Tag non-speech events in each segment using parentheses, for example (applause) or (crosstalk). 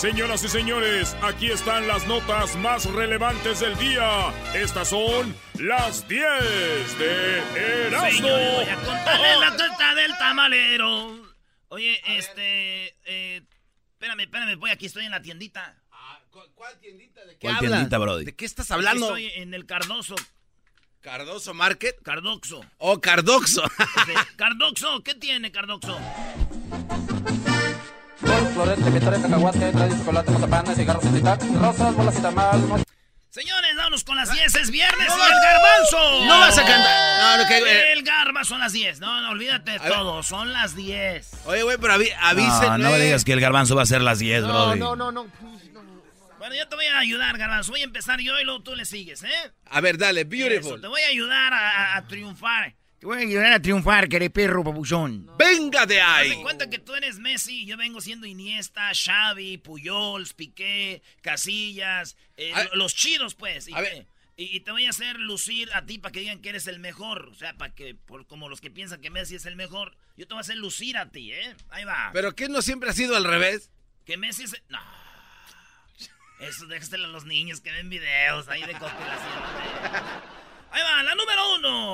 Señoras y señores, aquí están las notas más relevantes del día. Estas son las 10 de Erasmo. Señor, voy a contarle la torta del tamalero. Oye, este... Eh, espérame, espérame, voy aquí, estoy en la tiendita. ¿Cuál tiendita? ¿De qué ¿Cuál hablas? tiendita, Brody? ¿De qué estás hablando? Estoy en el Cardoso. ¿Cardoso Market? Cardoxo. Oh, Cardoxo. (laughs) Cardoxo, ¿qué tiene Cardoxo? Florete, cacahuate, trae chocolate, cigarros rosas, bolas y tamal, mo- Señores, vámonos con las 10, es viernes y el garbanzo. No vas a cantar. No, no, que, eh. El garbanzo son las 10. No, no, olvídate de ver. todo, son las 10. Oye, güey, pero avi- avísenme. No, no me digas que el garbanzo va a ser las 10, No, Brody. no, no, no. Bueno, yo te voy a ayudar, garbanzo. Voy a empezar yo y luego tú le sigues, ¿eh? A ver, dale, Eso, beautiful. te voy a ayudar a, a- a triunfar. Te voy a ayudar a triunfar, querido perro papuchón. Venga de Haz ahí. de cuenta que tú eres Messi y yo vengo siendo Iniesta, Xavi, Puyols, Piqué, Casillas, eh, los chidos, pues. Y, a ver. te- y- y te voy a hacer lucir a ti para que digan que eres el mejor. O sea, para que, por, como los que piensan que Messi es el mejor, yo te voy a hacer lucir a ti, ¿eh? Ahí va. ¿Pero qué no siempre ha sido al revés? Que Messi es... No. Eso déjaselo a los niños que ven videos ahí de conspiración. ¿eh? Ahí va, la número uno.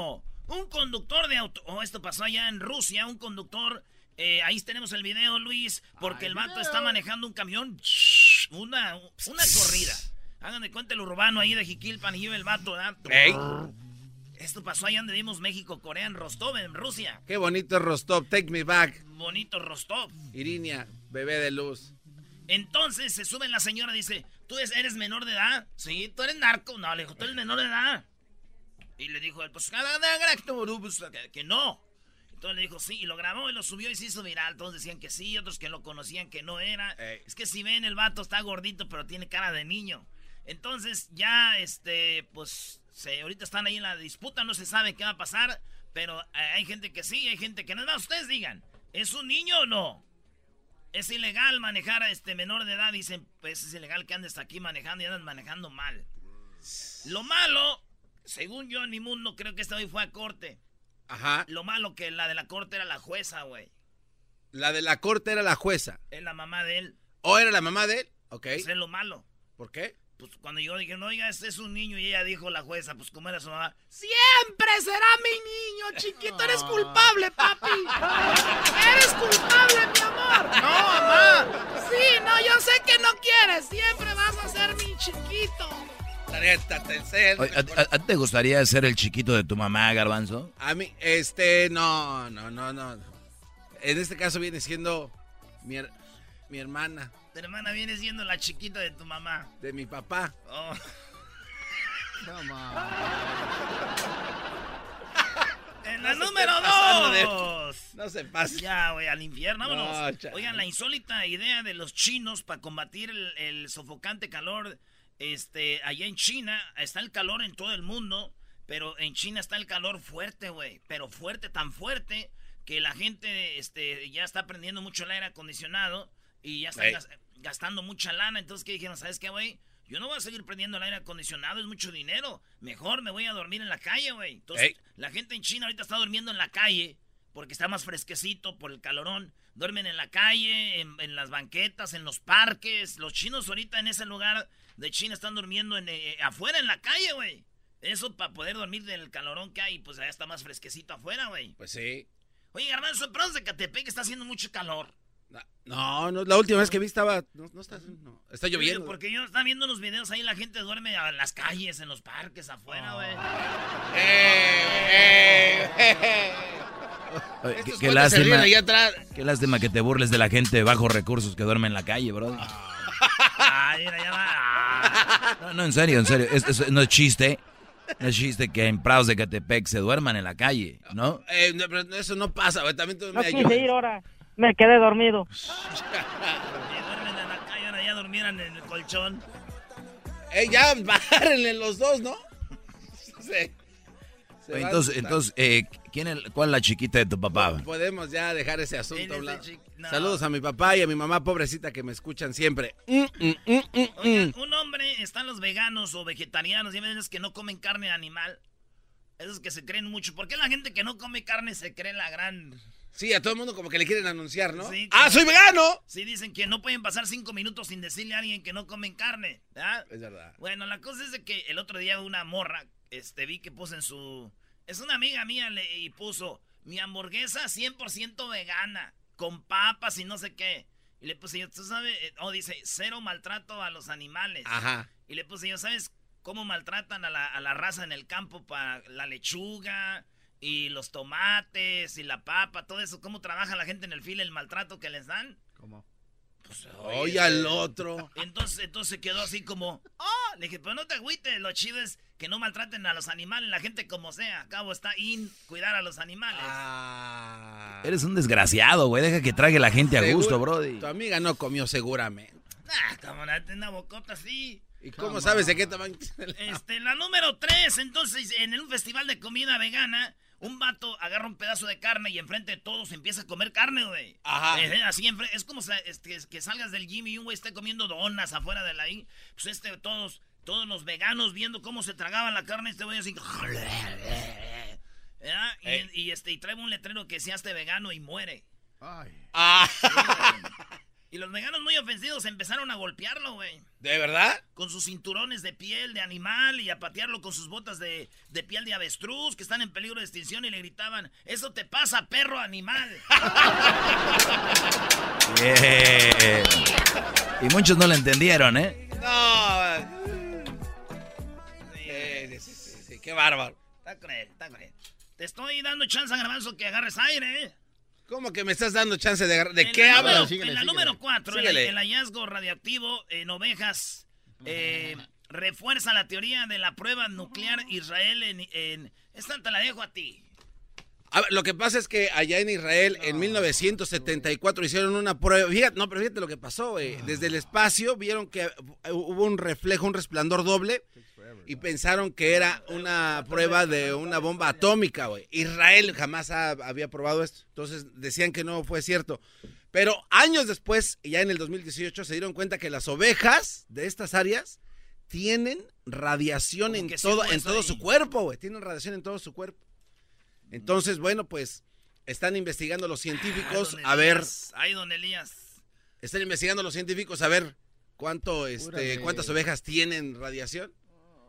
Conductor de auto... Oh, esto pasó allá en Rusia. Un conductor... eh, ahí tenemos el video, Luis. Porque el vato está manejando un camión. Una, una corrida. Hagan de cuenta el urbano ahí de Jiquilpan y lleva el vato, ¿verdad? Ey. Esto pasó allá donde vimos México, Corea, en Rostov, en Rusia. Qué bonito Rostov, take me back. Bonito Rostov. Irinia, bebé de luz. Entonces se sube la señora y dice, ¿tú eres, eres menor de edad? Sí, ¿tú eres narco? No, le dijo, ¿tú eres menor de edad? Y le dijo él, pues, que, que no. Entonces le dijo, sí, y lo grabó y lo subió y se hizo viral. Todos decían que sí, otros que lo conocían que no era. Ey. Es que si ven, el vato está gordito, pero tiene cara de niño. Entonces ya, este, pues, se, ahorita están ahí en la disputa, no se sabe qué va a pasar, pero eh, hay gente que sí, hay gente que no. No, ustedes digan, ¿es un niño o no? Es ilegal manejar a este menor de edad. Dicen, pues es ilegal que andes aquí manejando y andas manejando mal. Lo malo, según yo en mi mundo, creo que esta hoy fue a corte. Ajá. Lo malo que la de la corte era la jueza, güey. La de la corte era la jueza. Es la mamá de él. ¿O era la mamá de él? Ok. Eso es lo malo. ¿Por qué? Pues cuando yo dije, no, oiga, este es un niño, y ella dijo, la jueza, pues como era su mamá, siempre será mi niño, chiquito, eres culpable, papi. (laughs) Eres culpable, mi amor. No, mamá. Sí, no, yo sé que no quieres, siempre vas a ser mi chiquito. Neta, Telcel. Oye, ¿A, te gustaría ser el chiquito de tu mamá, garbanzo? A mí, este, no, no, no, no. En este caso viene siendo mi, her- mi hermana, Tu hermana viene siendo la chiquita de tu mamá. de mi papá. Oh. (laughs) (laughs) En la No se número de- dos. No se pase. Ya, güey, al infierno, vámonos. No. Oigan, la insólita idea de los chinos para combatir el, el sofocante calor, este, allá en China, está el calor en todo el mundo, pero en China está el calor fuerte, güey, pero fuerte, tan fuerte, que la gente, este, ya está prendiendo mucho el aire acondicionado y ya está gas- gastando mucha lana, entonces, ¿qué dijeron? ¿Sabes qué, güey? Yo no voy a seguir prendiendo el aire acondicionado, es mucho dinero. Mejor me voy a dormir en la calle, güey. Entonces, Ey. la gente en China ahorita está durmiendo en la calle porque está más fresquecito por el calorón. Duermen en la calle, en, en las banquetas, en los parques. Los chinos ahorita en ese lugar de China están durmiendo en, eh, afuera en la calle, güey. Eso para poder dormir del calorón que hay, pues allá está más fresquecito afuera, güey. Pues sí. Oye, Garbanzo, pero de Catepec está haciendo mucho calor. No, no, la última vez que vi estaba. No, no está, no, está lloviendo. Porque yo estaba viendo unos videos ahí, la gente duerme en las calles, en los parques, afuera, güey. Eh, eh, eh. qué, lástima, qué lástima que te burles de la gente de bajos recursos que duerme en la calle, bro. Ay, mira, ya va. No, no, en serio, en serio. no es chiste. No es chiste que en Prados de Catepec se duerman en la calle, ¿no? Eh, pero eso no pasa, güey. También tú no me quise ir ahora. Me quedé dormido. (laughs) duermen en la calle, ahora ya durmieran en el colchón. Eh, ya bárenle los dos, ¿no? (laughs) Sí. entonces, entonces eh, ¿quién es, ¿cuál es la chiquita de tu papá? podemos ya dejar ese asunto Saludos a mi papá y a mi mamá pobrecita que me escuchan siempre. Mm, mm, mm, un hombre, están los veganos o vegetarianos, y veces que no comen carne animal. Esos que se creen mucho. ¿Por qué la gente que no come carne se cree la gran... Sí, a todo el mundo como que le quieren anunciar, ¿no? ¡Ah, soy vegano! Sí, dicen que no pueden pasar cinco minutos sin decirle a alguien que no comen carne, ¿verdad? Es verdad. Bueno, la cosa es de que el otro día una morra, este, vi que puso en su... Es una amiga mía le, y puso mi hamburguesa 100% vegana, con papas y no sé qué. Y le puse yo, ¿tú sabes? Eh, oh, dice, cero maltrato a los animales. Ajá. Y le puse yo, ¿sabes cómo maltratan a la, a la raza en el campo para la lechuga? y los tomates y la papa, todo eso, cómo trabaja la gente en el file, el maltrato que les dan. ¿Cómo? Pues, oye, al otro. Entonces, entonces quedó así como, oh, le dije, pues no te agüites, lo chido es que no maltraten a los animales, la gente como sea, acabo está in cuidar a los animales. Ah. Eres un desgraciado, güey, deja que trague la gente a gusto, brody. Tu amiga no comió seguramente. Ah, como una bocota así. ¿Y cómo sabes de qué tamaño? Este, la número tres, entonces, en un festival de comida vegana, un vato agarra un pedazo de carne y enfrente de todos empieza a comer carne, güey. Ajá. Eh, así es como que salgas del gym y un güey esté comiendo donas afuera de la ahí. Pues este, todos, todos los veganos viendo cómo se tragaban la carne, este güey así. (laughs) Y, y, este, y trae un letrero que sea este vegano y muere. Ay. Ah. (laughs) Y los veganos muy ofensivos empezaron a golpearlo, güey. ¿De verdad? Con sus cinturones de piel de animal y a patearlo con sus botas de, piel de avestruz que están en peligro de extinción y le gritaban, eso te pasa, perro animal. (laughs) Y muchos no lo entendieron, ¿eh? No. Sí, sí, sí, qué bárbaro. Está cruel, está cruel. Te estoy dando chance, Garbanzo, que agarres aire, ¿eh? ¿Cómo que me estás dando chance de ¿De qué hablas? En la número 4, el, hallazgo radioactivo en ovejas eh, refuerza la teoría de la prueba nuclear Israel en... en esta te la dejo a ti. lo que pasa es que allá en Israel, en 1974, hicieron una prueba. Fíjate, no, pero fíjate lo que pasó. Desde el espacio vieron que hubo un reflejo, un resplandor doble y pensaron que era una prueba de una bomba atómica, güey. Israel jamás había probado esto. Entonces decían que no fue cierto. Pero años después, ya en el 2018, se dieron cuenta que las ovejas de estas áreas tienen radiación en todo, en todo su cuerpo, güey. Tienen radiación en todo su cuerpo. Entonces, bueno, pues están investigando los científicos a ver. Ay, don Elías. Están investigando los científicos a ver cuánto, este, cuántas ovejas tienen radiación.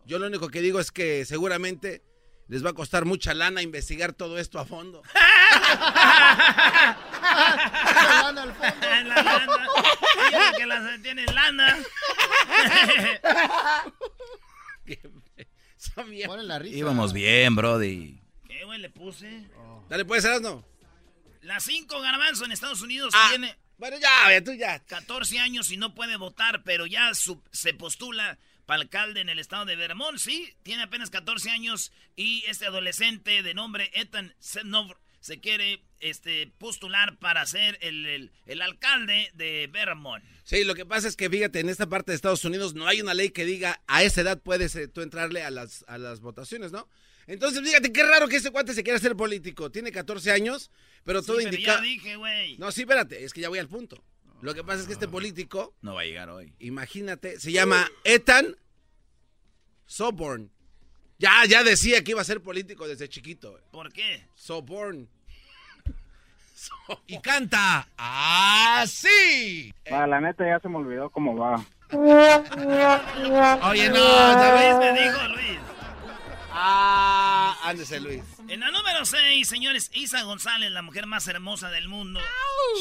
Yo lo único que digo es que seguramente les va a costar mucha lana investigar todo esto a fondo. (laughs) lana al fondo. (laughs) La lana. que las tienen lana. (laughs) Íbamos bien, Brody. ¿Qué, güey, le puse? Dale, puede ser, no. Las cinco garbanzo en Estados Unidos ah, tiene. Bueno, ya, tú ya. 14 años y no puede votar, pero ya se postula para alcalde en el estado de Vermont, sí, tiene apenas 14 años y este adolescente de nombre Ethan Sednov se quiere este, postular para ser el, alcalde de Vermont. Sí, lo que pasa es que fíjate, en esta parte de Estados Unidos no hay una ley que diga a esa edad puedes eh, tú entrarle a las, a las votaciones, ¿no? Entonces, fíjate, qué raro que ese cuate se quiera ser político. Tiene 14 años, pero todo indica... Ya dije, güey. No, sí, espérate, es que ya voy al punto. Lo que pasa es que este político. No va a llegar hoy. Imagínate, se llama Ethan Soborn. Ya, ya decía que iba a ser político desde chiquito. ¿Por qué? Soborn. Y canta así. la neta ya se me olvidó cómo va. Oye, no, Luis me dijo, Luis. Ah, ándese Luis. En la número 6, señores, Isa González, la mujer más hermosa del mundo.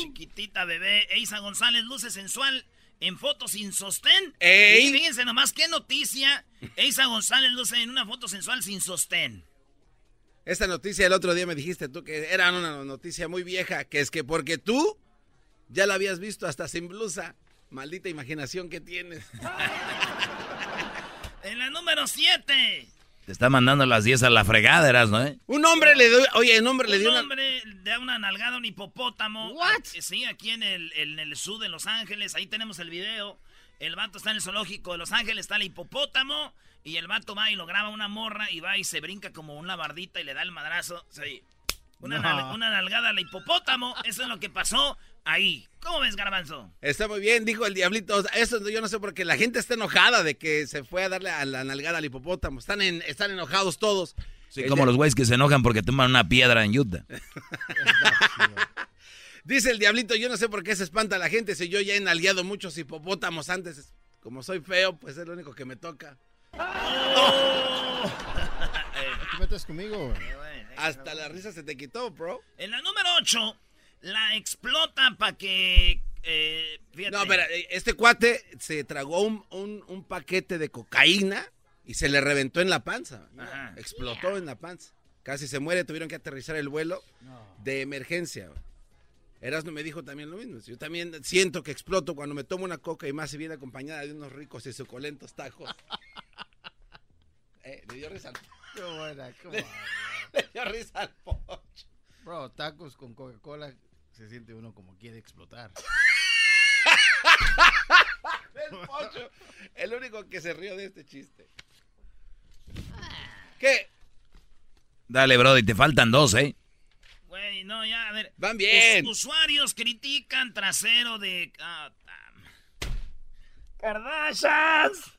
Chiquitita bebé. Isa González luce sensual en fotos sin sostén. Y fíjense nomás qué noticia. Isa González luce en una foto sensual sin sostén. Esta noticia el otro día me dijiste tú que era una noticia muy vieja, que es que porque tú ya la habías visto hasta sin blusa. Maldita imaginación que tienes. (laughs) en la número 7. Te está mandando las 10 a la fregada, eras, ¿no? Eh? Un hombre le dio, oye, un hombre le dio un hombre le da una nalgada a un hipopótamo. What? Sí, aquí en el, en el sur de Los Ángeles, ahí tenemos el video. El vato está en el zoológico de Los Ángeles, está el hipopótamo. Y el vato va y lo graba una morra y va y se brinca como una bardita y le da el madrazo. Sí. Una, una nalgada al hipopótamo. Eso es lo que pasó ahí. ¿Cómo ves, Garbanzo? Está muy bien, dijo el diablito. Eso yo no sé por qué la gente está enojada de que se fue a darle a la nalgada al hipopótamo. Están, en, están enojados todos. Sí, como los güeyes que se enojan porque toman una piedra en Utah. (laughs) Dice el diablito, yo no sé por qué se espanta la gente si yo ya he nalgueado muchos hipopótamos antes. Como soy feo, pues es lo único que me toca. Oh. ¿Qué metes conmigo? Hasta la risa se te quitó, bro. En la número 8, la explota para que... Eh, no, pero eh, este cuate se tragó un, paquete de cocaína y se le reventó en la panza. Explotó en la panza. Casi se muere, tuvieron que aterrizar el vuelo de emergencia. Erasmo me dijo también lo mismo. Yo también siento que exploto cuando me tomo una coca y más si viene acompañada de unos ricos y suculentos tacos. (laughs) eh, le dio risa al Qué buena, qué (laughs) buena. Le dio risa al pocho. Bro, tacos con Coca-Cola se siente uno como quiere explotar. el pocho, el único que se rió de este chiste. ¿Qué? Dale, bro, y te faltan dos, ¿eh? Güey, no, ya, a ver. Van bien. usuarios critican trasero de. Ah, Kardashians.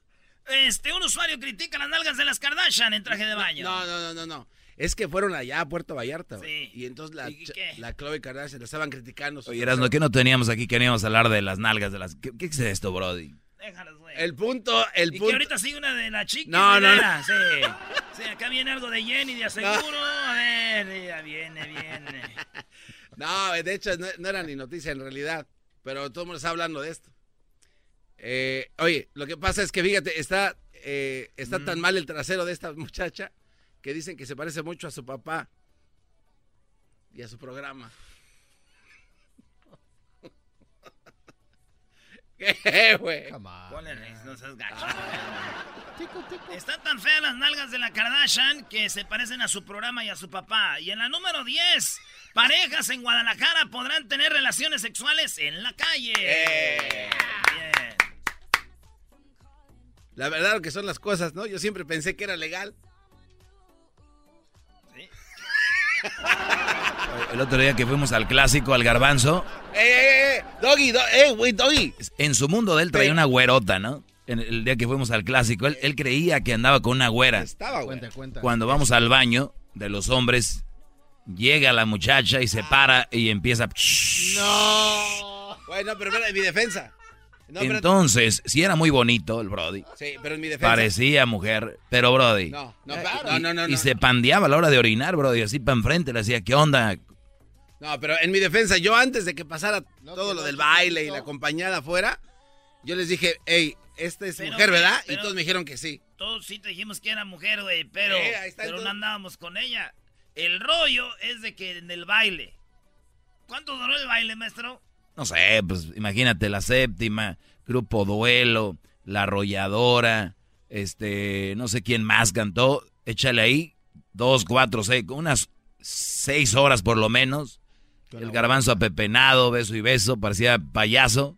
Este, un usuario critica las nalgas de las Kardashian en traje de baño. No, no, no, no, no. Es que fueron allá a Puerto Vallarta. Sí. Y entonces la, la Chloe Kardashian la estaban criticando. Oye, Erasmo, ¿qué no teníamos aquí? Queríamos hablar de las nalgas de las... ¿Qué, es esto, Brody? Déjalos, güey. El punto, el y punto... que ahorita sigue una de la chica. No, no, no. Sí. sí. acá viene algo de Jenny de (laughs) aseguro. A ver, ya viene, viene. (laughs) No, de hecho no, era ni noticia en realidad. Pero todo el mundo está hablando de esto. Eh, oye, lo que pasa es que fíjate, está, eh, está tan mm. mal el trasero de esta muchacha que dicen que se parece mucho a su papá y a su programa. (laughs) ¿Qué, güey? no seas gacho. Están tan feas las nalgas de la Kardashian que se parecen a su programa y a su papá. Y en la número 10, parejas en Guadalajara podrán tener relaciones sexuales en la calle. Eh. Bien. La verdad lo que son las cosas, ¿no? Yo siempre pensé que era legal. El otro día que fuimos al clásico, al garbanzo. ¡Eh, eh, eh! ¡Doggy, eh, güey, doggy! En su mundo de él traía una güerota, ¿no? En el día que fuimos al clásico, él, creía que andaba con una güera. Estaba, cuenta, cuenta. Cuando vamos al baño de los hombres, llega la muchacha y se para y empieza. ¡No! Bueno, pero en mi defensa. Entonces, si era muy bonito el Brody. Sí, pero en mi defensa. Parecía mujer, pero Brody. No, no, no, no, no, Y se pandeaba a la hora de orinar, Brody, así para enfrente, le decía, ¿qué onda? No, pero en mi defensa, yo antes de que pasara todo lo del baile y la acompañada afuera, yo les dije, hey, esta es mujer, ¿verdad? y todos me dijeron que sí. Todos sí te dijimos que era mujer, güey, pero, pero no andábamos con ella. El rollo es de que en el baile. ¿Cuánto duró el baile, maestro? no sé, pues imagínate la séptima, Grupo Duelo, La Arrolladora, este, no sé quién más cantó, échale ahí, dos, cuatro, seis, unas seis horas por lo menos. El garbanzo apepenado, beso y beso, parecía payaso.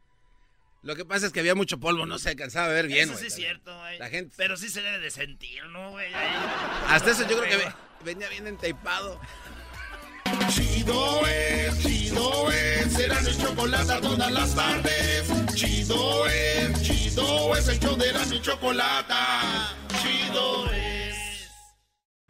Lo que pasa es que había mucho polvo, no se alcanzaba a ver bien. Eso sí es cierto, güey. La gente... Pero sí se debe de sentir, ¿no, güey? Hasta eso yo creo que venía bien enteipado. Chido es, chido es, será mi chocolate todas las tardes. Chido es, chido es, el show de la mi chocolate. Chido es.